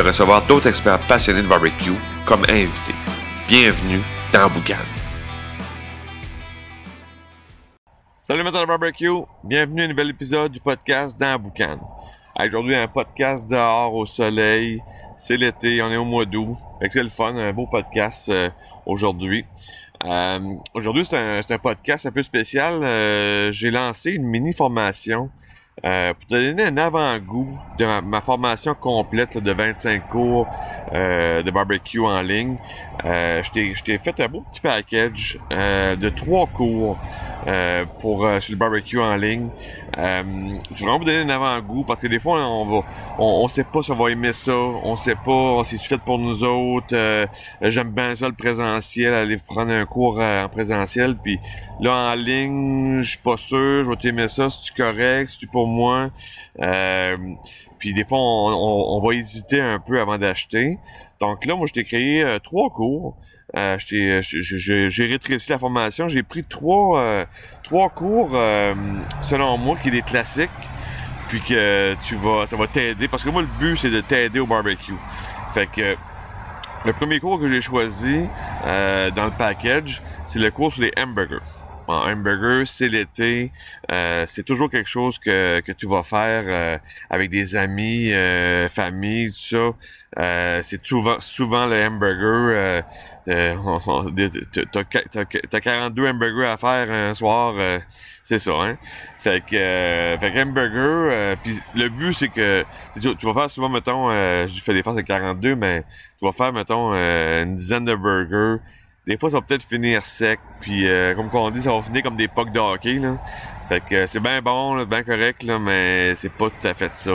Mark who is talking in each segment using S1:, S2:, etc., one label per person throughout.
S1: recevoir d'autres experts passionnés de barbecue comme invités. Bienvenue dans Boucan. Salut matin barbecue, bienvenue à un nouvel épisode du podcast dans Boucan. Aujourd'hui, un podcast dehors au soleil. C'est l'été, on est au mois d'août. C'est le fun, un beau podcast euh, aujourd'hui. Euh, aujourd'hui, c'est un, un, podcast un peu spécial. Euh, J'ai lancé une mini formation euh, pour te donner un avant-goût de ma, formation complète de 25 cours euh, de barbecue en ligne, euh, je t'ai fait un beau petit package euh, de trois cours euh, pour euh, sur le barbecue en ligne. c'est vraiment pour donner un avant-goût parce que des fois on va on, sait pas si on va aimer ça, on sait pas si c'est fait pour nous autres. J'aime bien ça le présentiel, aller prendre un cours en présentiel, puis là en ligne, je suis pas sûr, je vais t'aimer ça, si tu correct, si tu pour moi? puis des fois on, on, on va hésiter un peu avant d'acheter. Donc là, moi, je t'ai créé euh, trois cours. Euh, j'ai rétréci la formation. J'ai pris trois, euh, trois cours, euh, selon moi, qui est des classiques. Puis que tu vas, ça va t'aider. Parce que moi, le but, c'est de t'aider au barbecue. Fait que le premier cours que j'ai choisi dans le package, c'est le cours sur les hamburgers en hamburger, c'est l'été. Euh, c'est toujours quelque chose que, que tu vas faire euh, avec des amis, euh, famille, tout ça. Euh, c'est souvent, souvent le hamburger. T'as 42 hamburgers à faire un soir, c'est ça, hein? Fait que, fait que hamburger, puis le but c'est que tu, vas faire souvent, mettons, je fais des fois c'est 42, mais tu vas faire, mettons, une dizaine de burgers des fois, ça va peut-être finir sec. Puis, euh, comme on dit, ça va finir comme des pucks de hockey. Là. Fait que c'est bien bon, bien correct, là, mais c'est pas tout à fait ça.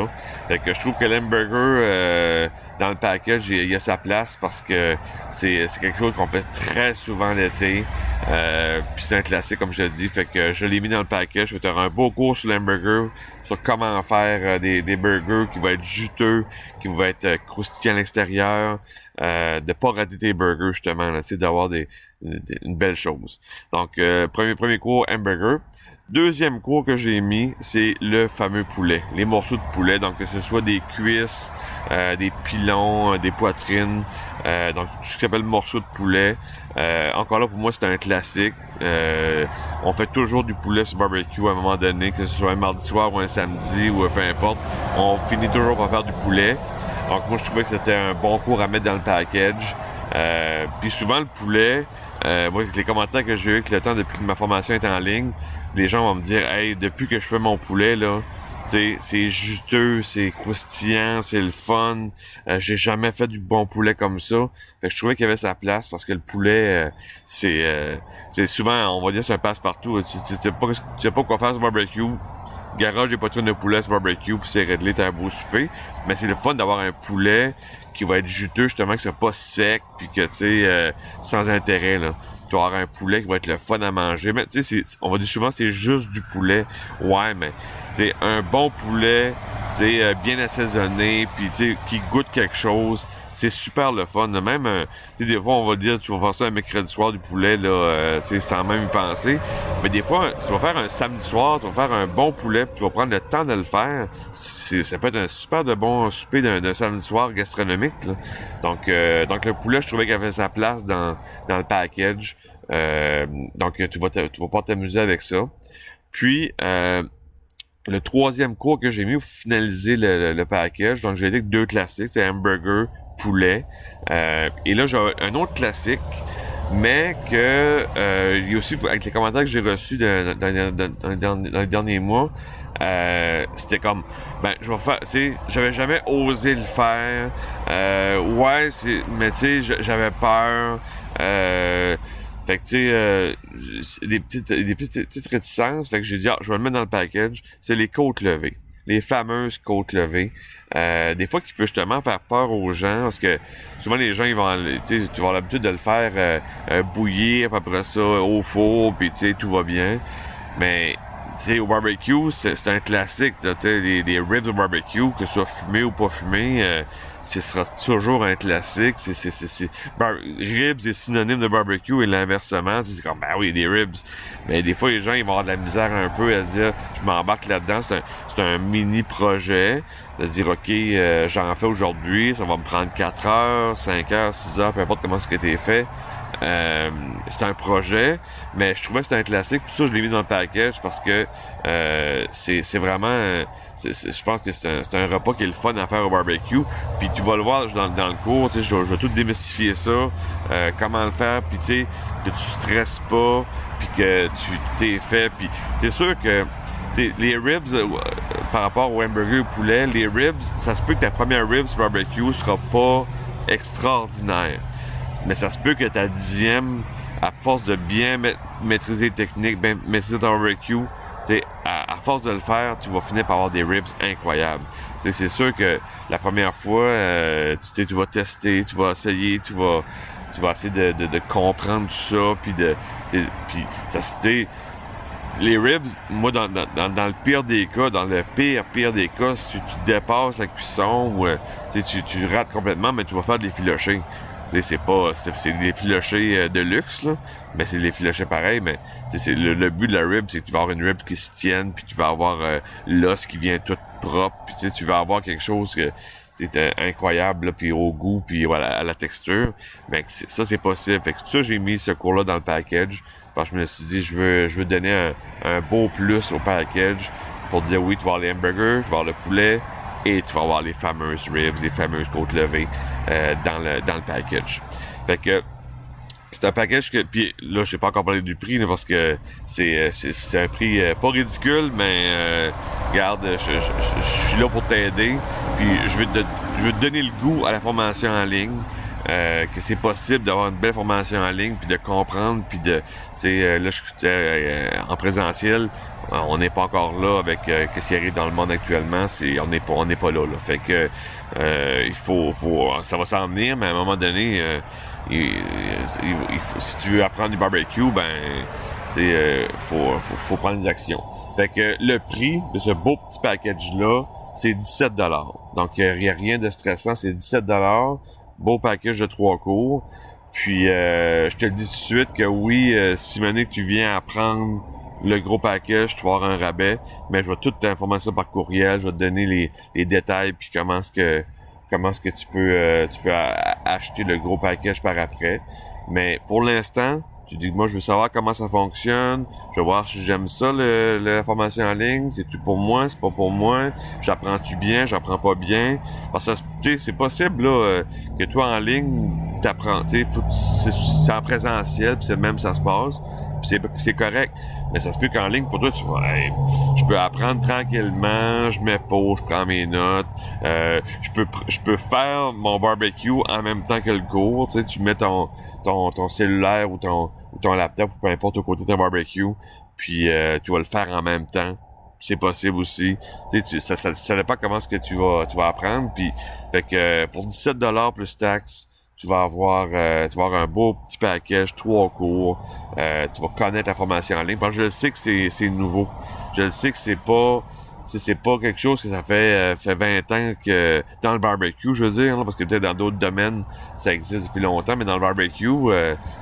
S1: Fait que je trouve que l'hamburger euh, dans le package, il y a sa place parce que c'est quelque chose qu'on fait très souvent l'été. Euh, puis c'est un classique, comme je l'ai dit. Fait que je l'ai mis dans le package. Je vais te faire un beau cours sur l'hamburger, sur comment faire euh, des, des, burgers qui vont être juteux, qui vont être euh, croustillants à l'extérieur, euh, de pas rater tes burgers justement, c'est d'avoir des, une belle chose. Donc premier premier cours hamburger. Deuxième cours que j'ai mis, c'est le fameux poulet, les morceaux de poulet, donc que ce soit des cuisses, euh, des pilons, euh, des poitrines, euh, donc tout ce qu'on appelle morceaux de poulet. encore là, pour moi, c'est un classique. on fait toujours du poulet sur barbecue à un moment donné, que ce soit un mardi soir ou un samedi ou peu importe. On finit toujours par faire du poulet. Donc moi, je trouvais que c'était un bon cours à mettre dans le package. Puis souvent, le poulet, moi, avec les commentaires que j'ai eu avec le temps depuis que ma formation est en ligne, les gens vont me dire Hey, depuis que je fais mon poulet, là, c'est juteux, c'est croustillant, c'est le fun. Euh, j'ai jamais fait du bon poulet comme ça. Fait que je trouvais qu'il y avait sa place parce que le poulet, euh, c'est euh, c'est souvent, on va dire, c'est un passe-partout. Tu, tu, sais pas, tu sais pas quoi faire sur barbecue. Garage des poitrines de poulet sur barbecue, puis c'est réglé, t'as un beau souper. Mais c'est le fun d'avoir un poulet qui va être juteux, justement, que c'est pas sec, puis que, tu sais, sans intérêt, là tu vas avoir un poulet qui va être le fun à manger. Mais tu sais, on va dire souvent c'est juste du poulet. Ouais, mais tu sais, un bon poulet, euh, bien assaisonné, puis qui goûte quelque chose, c'est super le fun. Même, euh, des fois, on va dire, tu vas faire ça un mercredi soir du poulet, là, euh, tu sais, sans même y penser. Mais des fois, tu vas faire un samedi soir, tu vas faire un bon poulet, puis tu vas prendre le temps de le faire. C'est, ça peut être un super de bon souper d'un, samedi soir gastronomique. Là. Donc, donc le poulet, je trouvais qu'il avait sa place dans, dans le package. Euh, donc, tu vas, tu vas pas t'amuser avec ça. Puis, euh, le troisième cours que j'ai mis pour finaliser le, package, donc j'ai dit que deux classiques, c'est hamburger, poulet. Euh, et là, j'ai un autre classique, mais que il y a aussi, avec les commentaires que j'ai reçus dans, dans, les derniers mois, euh, c'était comme ben je vais faire tu sais j'avais jamais osé le faire. Euh, ouais c'est mais tu sais j'avais peur. Euh, fait que, tu sais, euh, des, petites, des petites, réticences. Fait que j'ai dit, ah, je vais le mettre dans le package. C'est les côtes levées. les fameuses côtes levées. Euh, des fois qui peut justement faire peur aux gens parce que souvent les gens ils vont tu vas avoir l'habitude de le faire euh, euh, bouillir après ça au four puis tu sais tout va bien mais sais au barbecue c'est un classique tu sais les, ribs au barbecue que ce soit fumé ou pas fumé ce sera toujours un classique. C'est, c'est, c'est, ribs est synonyme de barbecue et l'inversement. C'est comme, ben oui, des ribs. Mais des fois, les gens, ils vont avoir de la misère un peu à dire, je m'embarque là-dedans. C'est un, c'est un mini projet. De dire, OK, euh, j'en fais aujourd'hui. Ça va me prendre 4 heures, 5 heures, 6 heures, peu importe comment ce qui a été fait. Euh, c'est un projet, mais je trouvais que c'était un classique. Puis ça, je l'ai mis dans le package parce que euh, c'est, vraiment... je pense que c'est un, un repas qui est le fun à faire au barbecue. Puis tu vas le voir dans, dans le cours, tu sais, je, vais tout démystifier ça, euh, comment le faire, puis tu sais, que tu stresses pas, puis que tu t'es fait. Puis c'est sûr que les ribs, euh, par rapport au hamburger au poulet, les ribs, ça se peut que ta première ribs barbecue sera pas extraordinaire mais ça se peut que ta dixième, à force de bien maîtriser les techniques, bien maîtriser ton barbecue, à, à force de le faire, tu vas finir par avoir des ribs incroyables. c'est sûr que la première fois, euh, tu, tu vas tester, tu vas essayer, tu vas, tu vas essayer de, de, de comprendre tout ça, puis de, puis ça c'était les ribs, moi, dans, dans, dans, le pire des cas, dans le pire, pire des cas, si tu, dépasses la cuisson ou euh, tu, tu rates complètement, mais tu vas faire des filochés c'est pas c'est des filochés euh, de luxe là. Mais c'est des filochés pareils mais c'est le, le, but de la rib c'est que tu vas avoir une rib qui se tienne puis tu vas avoir euh, l'os qui vient tout propre puis tu vas avoir quelque chose que c'est incroyable puis au goût puis voilà à la texture. Mais ça c'est possible. Fait que ça j'ai mis ce cours là dans le package parce que je me suis dit je veux je veux donner un, un beau plus au package pour dire oui tu vas avoir les hamburgers tu vas avoir le poulet et tu vas avoir les fameuses ribs, les fameuses côtes levées euh, dans, le, dans le package. Fait que c'est un package que puis là je sais pas encore parler du prix parce que c'est euh, c'est un prix euh, pas ridicule mais euh, regarde je, je, suis là pour t'aider puis je vais te je vais te donner le goût à la formation en ligne euh, que c'est possible d'avoir une belle formation en ligne puis de comprendre puis de tu sais là je euh, en présentiel on n'est pas encore là avec euh, ce qui arrive dans le monde actuellement on n'est pas on pas là, là. Fait que il faut faut ça va s'en venir mais à un moment donné il, faut, si tu veux apprendre du barbecue ben tu sais faut, faut faut prendre des actions. Fait que le prix de ce beau petit package là c'est 17 dollars. Donc il n'y a rien de stressant c'est 17 dollars beau package de trois cours. Puis euh, je te le dis tout de suite que oui, euh, tu viens apprendre le gros package, tu vas avoir un rabais, mais je vais tout t'informer par courriel, je vais te donner les, détails puis comment est-ce que comment que tu peux euh, tu peux acheter le gros package par après. Mais pour l'instant, tu dis moi je veux savoir comment ça fonctionne, je veux voir si j'aime ça le, la formation en ligne, c'est tu pour moi, c'est pas pour moi, j'apprends-tu bien, j'apprends pas bien? Parce que c'est possible là euh, que toi en ligne t'apprends, tu sais, c'est en présentiel, puis c'est même ça se passe, c'est correct. Mais ça se peut qu'en ligne, pour toi, tu vas, je peux apprendre tranquillement, je mets pause, je prends mes notes, euh, je peux je peux faire mon barbecue en même temps que le cours. Tu sais, tu mets ton, ton, ton cellulaire ou ton, ou ton laptop ou peu importe au côté de ton barbecue, puis euh, tu vas le faire en même temps. C'est possible aussi. Tu sais, ça, ça, ça dépend comment est-ce que tu vas, tu vas apprendre. Puis, fait que pour 17 dollars plus taxes, tu vas avoir euh, tu vas avoir un beau petit package, trois cours, euh, tu vas connaître la formation en ligne. Parce que je sais que c'est, nouveau. Je le sais que c'est pas c'est pas quelque chose que ça fait euh, fait 20 ans que dans le barbecue, je veux dire, parce que peut-être dans d'autres domaines ça existe depuis longtemps, mais dans le barbecue,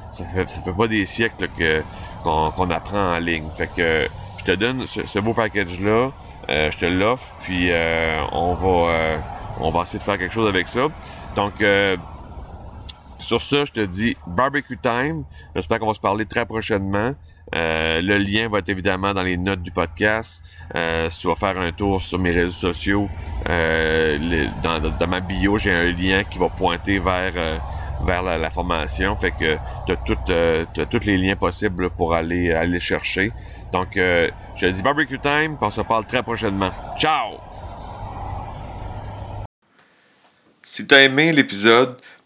S1: ça fait ça fait pas des siècles qu'on, apprend en ligne. Fait que je te donne ce, beau package là, je te l'offre, puis on va on va essayer de faire quelque chose avec ça. Donc sur ça, je te dis barbecue time. J'espère qu'on va se parler très prochainement. Euh, le lien va être évidemment dans les notes du podcast. Euh, si tu vas faire un tour sur mes réseaux sociaux, euh, dans, ma bio, j'ai un lien qui va pointer vers vers la, formation. Fait que tu as, tous les liens possibles pour aller aller chercher. Donc, je te dis barbecue time. On se parle très prochainement. Ciao! Si tu as aimé l'épisode,